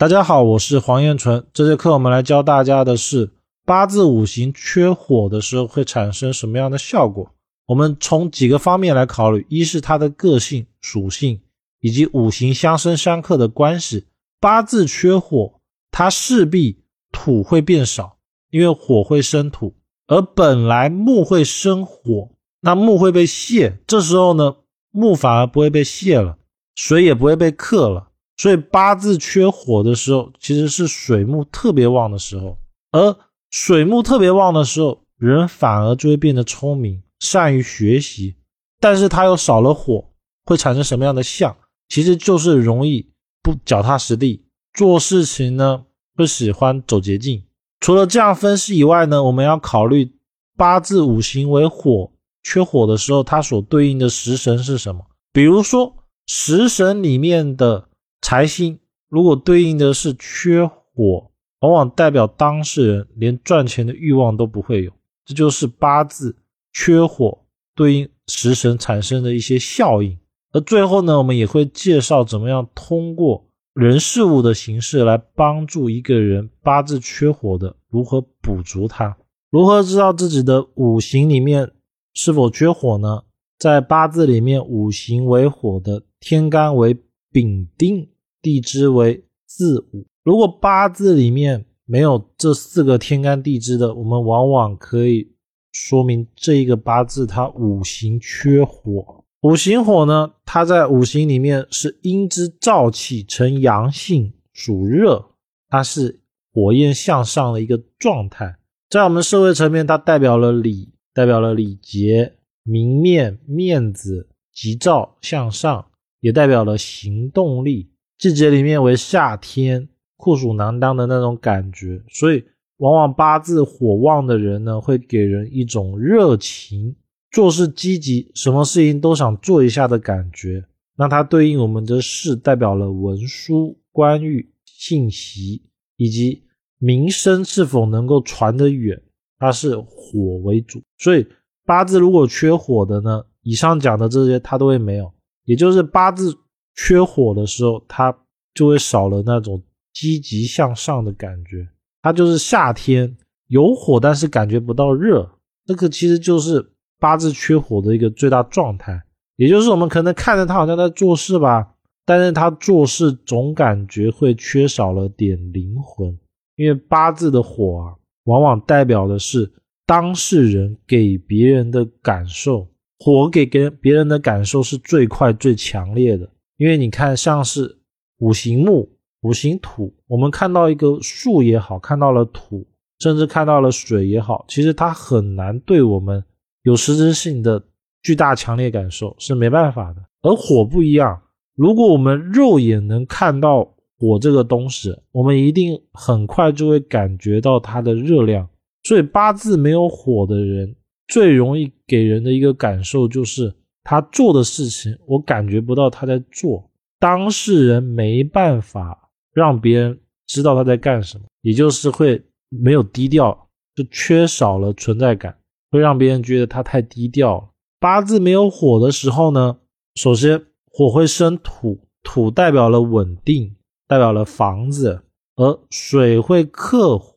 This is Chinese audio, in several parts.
大家好，我是黄彦纯。这节课我们来教大家的是八字五行缺火的时候会产生什么样的效果。我们从几个方面来考虑：一是它的个性属性，以及五行相生相克的关系。八字缺火，它势必土会变少，因为火会生土，而本来木会生火，那木会被泄。这时候呢，木反而不会被泄了，水也不会被克了。所以八字缺火的时候，其实是水木特别旺的时候，而水木特别旺的时候，人反而就会变得聪明，善于学习。但是他又少了火，会产生什么样的相？其实就是容易不脚踏实地，做事情呢不喜欢走捷径。除了这样分析以外呢，我们要考虑八字五行为火，缺火的时候，它所对应的食神是什么？比如说食神里面的。财星如果对应的是缺火，往往代表当事人连赚钱的欲望都不会有。这就是八字缺火对应食神产生的一些效应。而最后呢，我们也会介绍怎么样通过人事物的形式来帮助一个人八字缺火的如何补足它。如何知道自己的五行里面是否缺火呢？在八字里面，五行为火的天干为。丙丁地支为自午，如果八字里面没有这四个天干地支的，我们往往可以说明这一个八字它五行缺火。五行火呢，它在五行里面是阴之燥气成阳性，属热，它是火焰向上的一个状态。在我们社会层面，它代表了礼，代表了礼节、明面、面子、急躁向上。也代表了行动力，季节里面为夏天，酷暑难当的那种感觉，所以往往八字火旺的人呢，会给人一种热情、做事积极、什么事情都想做一下的感觉。那它对应我们的事，代表了文书、官运、信息以及名声是否能够传得远，它是火为主。所以八字如果缺火的呢，以上讲的这些它都会没有。也就是八字缺火的时候，他就会少了那种积极向上的感觉。他就是夏天有火，但是感觉不到热，那个其实就是八字缺火的一个最大状态。也就是我们可能看着他好像在做事吧，但是他做事总感觉会缺少了点灵魂。因为八字的火啊，往往代表的是当事人给别人的感受。火给给别人的感受是最快最强烈的，因为你看，像是五行木、五行土，我们看到一个树也好，看到了土，甚至看到了水也好，其实它很难对我们有实质性的巨大强烈感受，是没办法的。而火不一样，如果我们肉眼能看到火这个东西，我们一定很快就会感觉到它的热量。所以八字没有火的人。最容易给人的一个感受就是他做的事情，我感觉不到他在做，当事人没办法让别人知道他在干什么，也就是会没有低调，就缺少了存在感，会让别人觉得他太低调。八字没有火的时候呢，首先火会生土，土代表了稳定，代表了房子，而水会克火，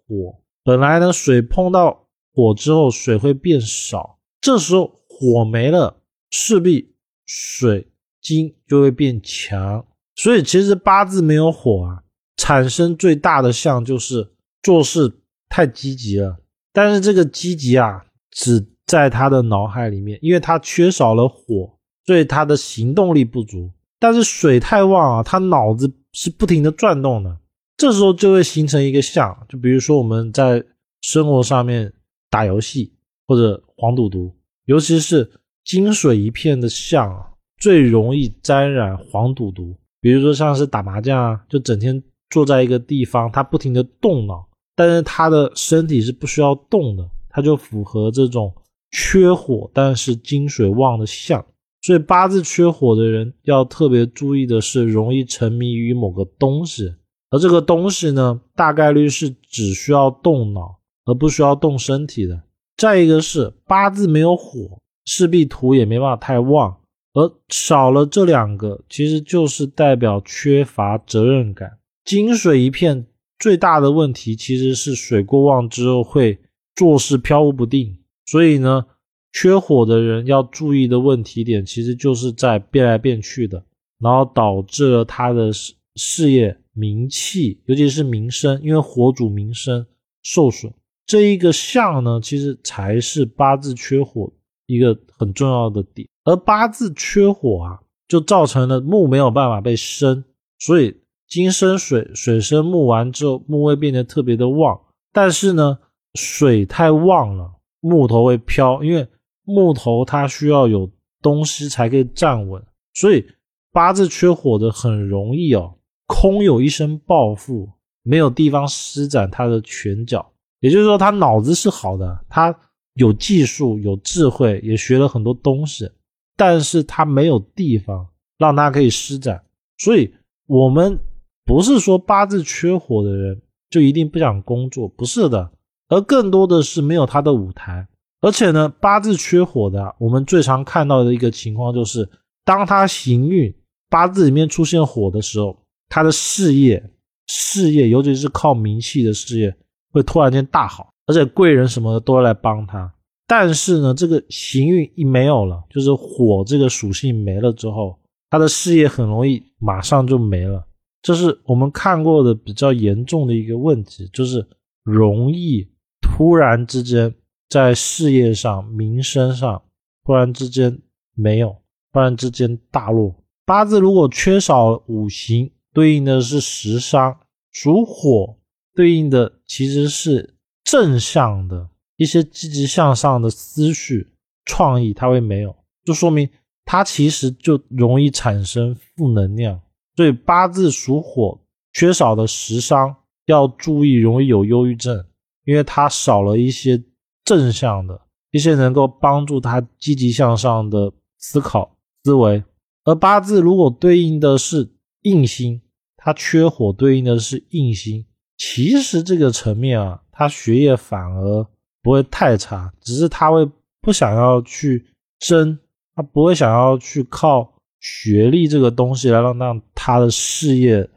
本来呢水碰到。火之后水会变少，这时候火没了，势必水金就会变强。所以其实八字没有火啊，产生最大的象就是做事太积极了。但是这个积极啊，只在他的脑海里面，因为他缺少了火，所以他的行动力不足。但是水太旺啊，他脑子是不停的转动的，这时候就会形成一个象。就比如说我们在生活上面。打游戏或者黄赌毒，尤其是金水一片的象啊，最容易沾染黄赌毒。比如说像是打麻将啊，就整天坐在一个地方，他不停的动脑，但是他的身体是不需要动的，他就符合这种缺火但是金水旺的象。所以八字缺火的人要特别注意的是，容易沉迷于某个东西，而这个东西呢，大概率是只需要动脑。而不需要动身体的。再一个是八字没有火，势必土也没办法太旺，而少了这两个，其实就是代表缺乏责任感。金水一片，最大的问题其实是水过旺之后会做事飘忽不定。所以呢，缺火的人要注意的问题点，其实就是在变来变去的，然后导致了他的事事业、名气，尤其是名声，因为火主名声受损。这一个相呢，其实才是八字缺火一个很重要的点。而八字缺火啊，就造成了木没有办法被生，所以金生水，水生木完之后，木会变得特别的旺。但是呢，水太旺了。木头会飘，因为木头它需要有东西才可以站稳，所以八字缺火的很容易哦，空有一身抱负，没有地方施展他的拳脚。也就是说，他脑子是好的，他有技术、有智慧，也学了很多东西，但是他没有地方让他可以施展。所以，我们不是说八字缺火的人就一定不想工作，不是的。而更多的是没有他的舞台，而且呢，八字缺火的，我们最常看到的一个情况就是，当他行运八字里面出现火的时候，他的事业、事业，尤其是靠名气的事业，会突然间大好，而且贵人什么的都来帮他。但是呢，这个行运一没有了，就是火这个属性没了之后，他的事业很容易马上就没了。这是我们看过的比较严重的一个问题，就是容易。突然之间，在事业上、名声上，突然之间没有，突然之间大落。八字如果缺少五行，对应的是食伤，属火，对应的其实是正向的一些积极向上的思绪、创意，它会没有，就说明它其实就容易产生负能量。所以八字属火，缺少的食伤要注意，容易有忧郁症。因为他少了一些正向的一些能够帮助他积极向上的思考思维，而八字如果对应的是印星，他缺火对应的是印星，其实这个层面啊，他学业反而不会太差，只是他会不想要去争，他不会想要去靠学历这个东西来让让他的事业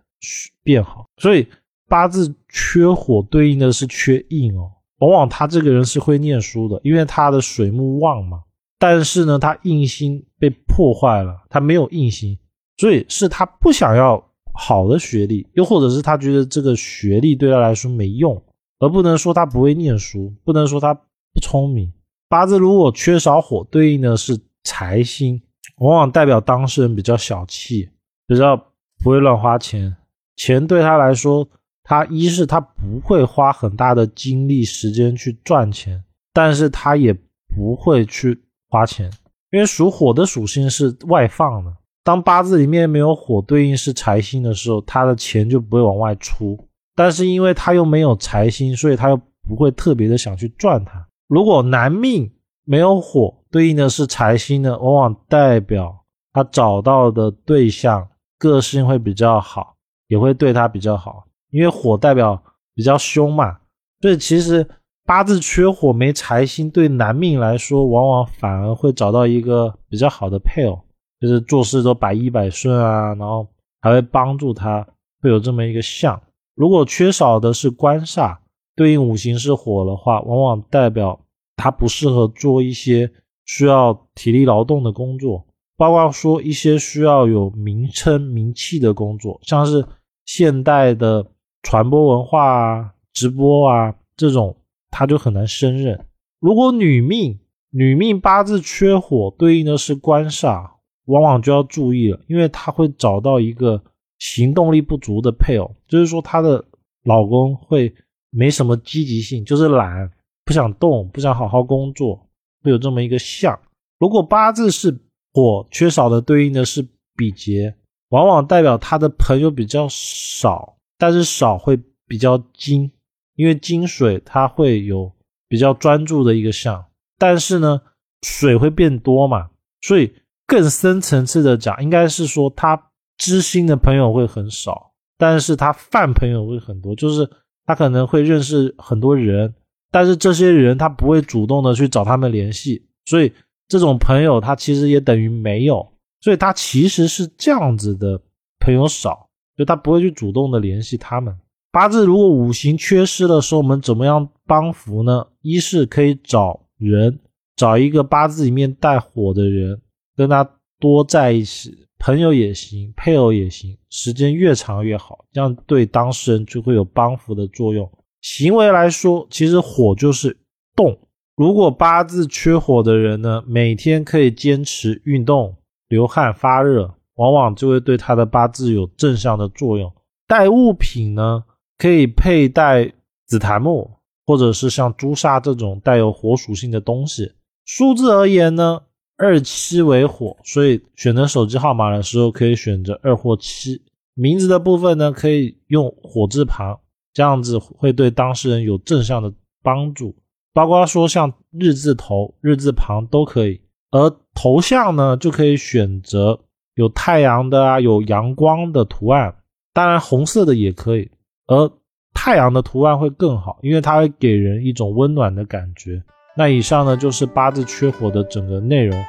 变好，所以。八字缺火对应的是缺印哦，往往他这个人是会念书的，因为他的水木旺嘛。但是呢，他印星被破坏了，他没有印星，所以是他不想要好的学历，又或者是他觉得这个学历对他来说没用，而不能说他不会念书，不能说他不聪明。八字如果缺少火，对应的是财星，往往代表当事人比较小气，比较不会乱花钱，钱对他来说。他一是他不会花很大的精力时间去赚钱，但是他也不会去花钱，因为属火的属性是外放的。当八字里面没有火对应是财星的时候，他的钱就不会往外出。但是因为他又没有财星，所以他又不会特别的想去赚它。如果男命没有火对应的是财星呢，往往代表他找到的对象个性会比较好，也会对他比较好。因为火代表比较凶嘛，所以其实八字缺火没财星，对男命来说，往往反而会找到一个比较好的配偶，就是做事都百依百顺啊，然后还会帮助他，会有这么一个相。如果缺少的是官煞，对应五行是火的话，往往代表他不适合做一些需要体力劳动的工作，包括说一些需要有名称名气的工作，像是现代的。传播文化啊，直播啊，这种他就很难胜任。如果女命女命八字缺火，对应的是官煞，往往就要注意了，因为她会找到一个行动力不足的配偶，就是说她的老公会没什么积极性，就是懒，不想动，不想好好工作，会有这么一个相。如果八字是火缺少的，对应的是比劫，往往代表他的朋友比较少。但是少会比较精，因为金水它会有比较专注的一个相，但是呢，水会变多嘛，所以更深层次的讲，应该是说他知心的朋友会很少，但是他泛朋友会很多，就是他可能会认识很多人，但是这些人他不会主动的去找他们联系，所以这种朋友他其实也等于没有，所以他其实是这样子的朋友少。就他不会去主动的联系他们。八字如果五行缺失的时候，我们怎么样帮扶呢？一是可以找人，找一个八字里面带火的人，跟他多在一起，朋友也行，配偶也行，时间越长越好，这样对当事人就会有帮扶的作用。行为来说，其实火就是动。如果八字缺火的人呢，每天可以坚持运动、流汗、发热，往往就会对他的八字有正向的作用。带物品呢，可以佩戴紫檀木，或者是像朱砂这种带有火属性的东西。数字而言呢，二七为火，所以选择手机号码的时候可以选择二或七。名字的部分呢，可以用火字旁。这样子会对当事人有正向的帮助，包括说像日字头、日字旁都可以。而头像呢，就可以选择有太阳的啊，有阳光的图案，当然红色的也可以。而太阳的图案会更好，因为它会给人一种温暖的感觉。那以上呢，就是八字缺火的整个内容。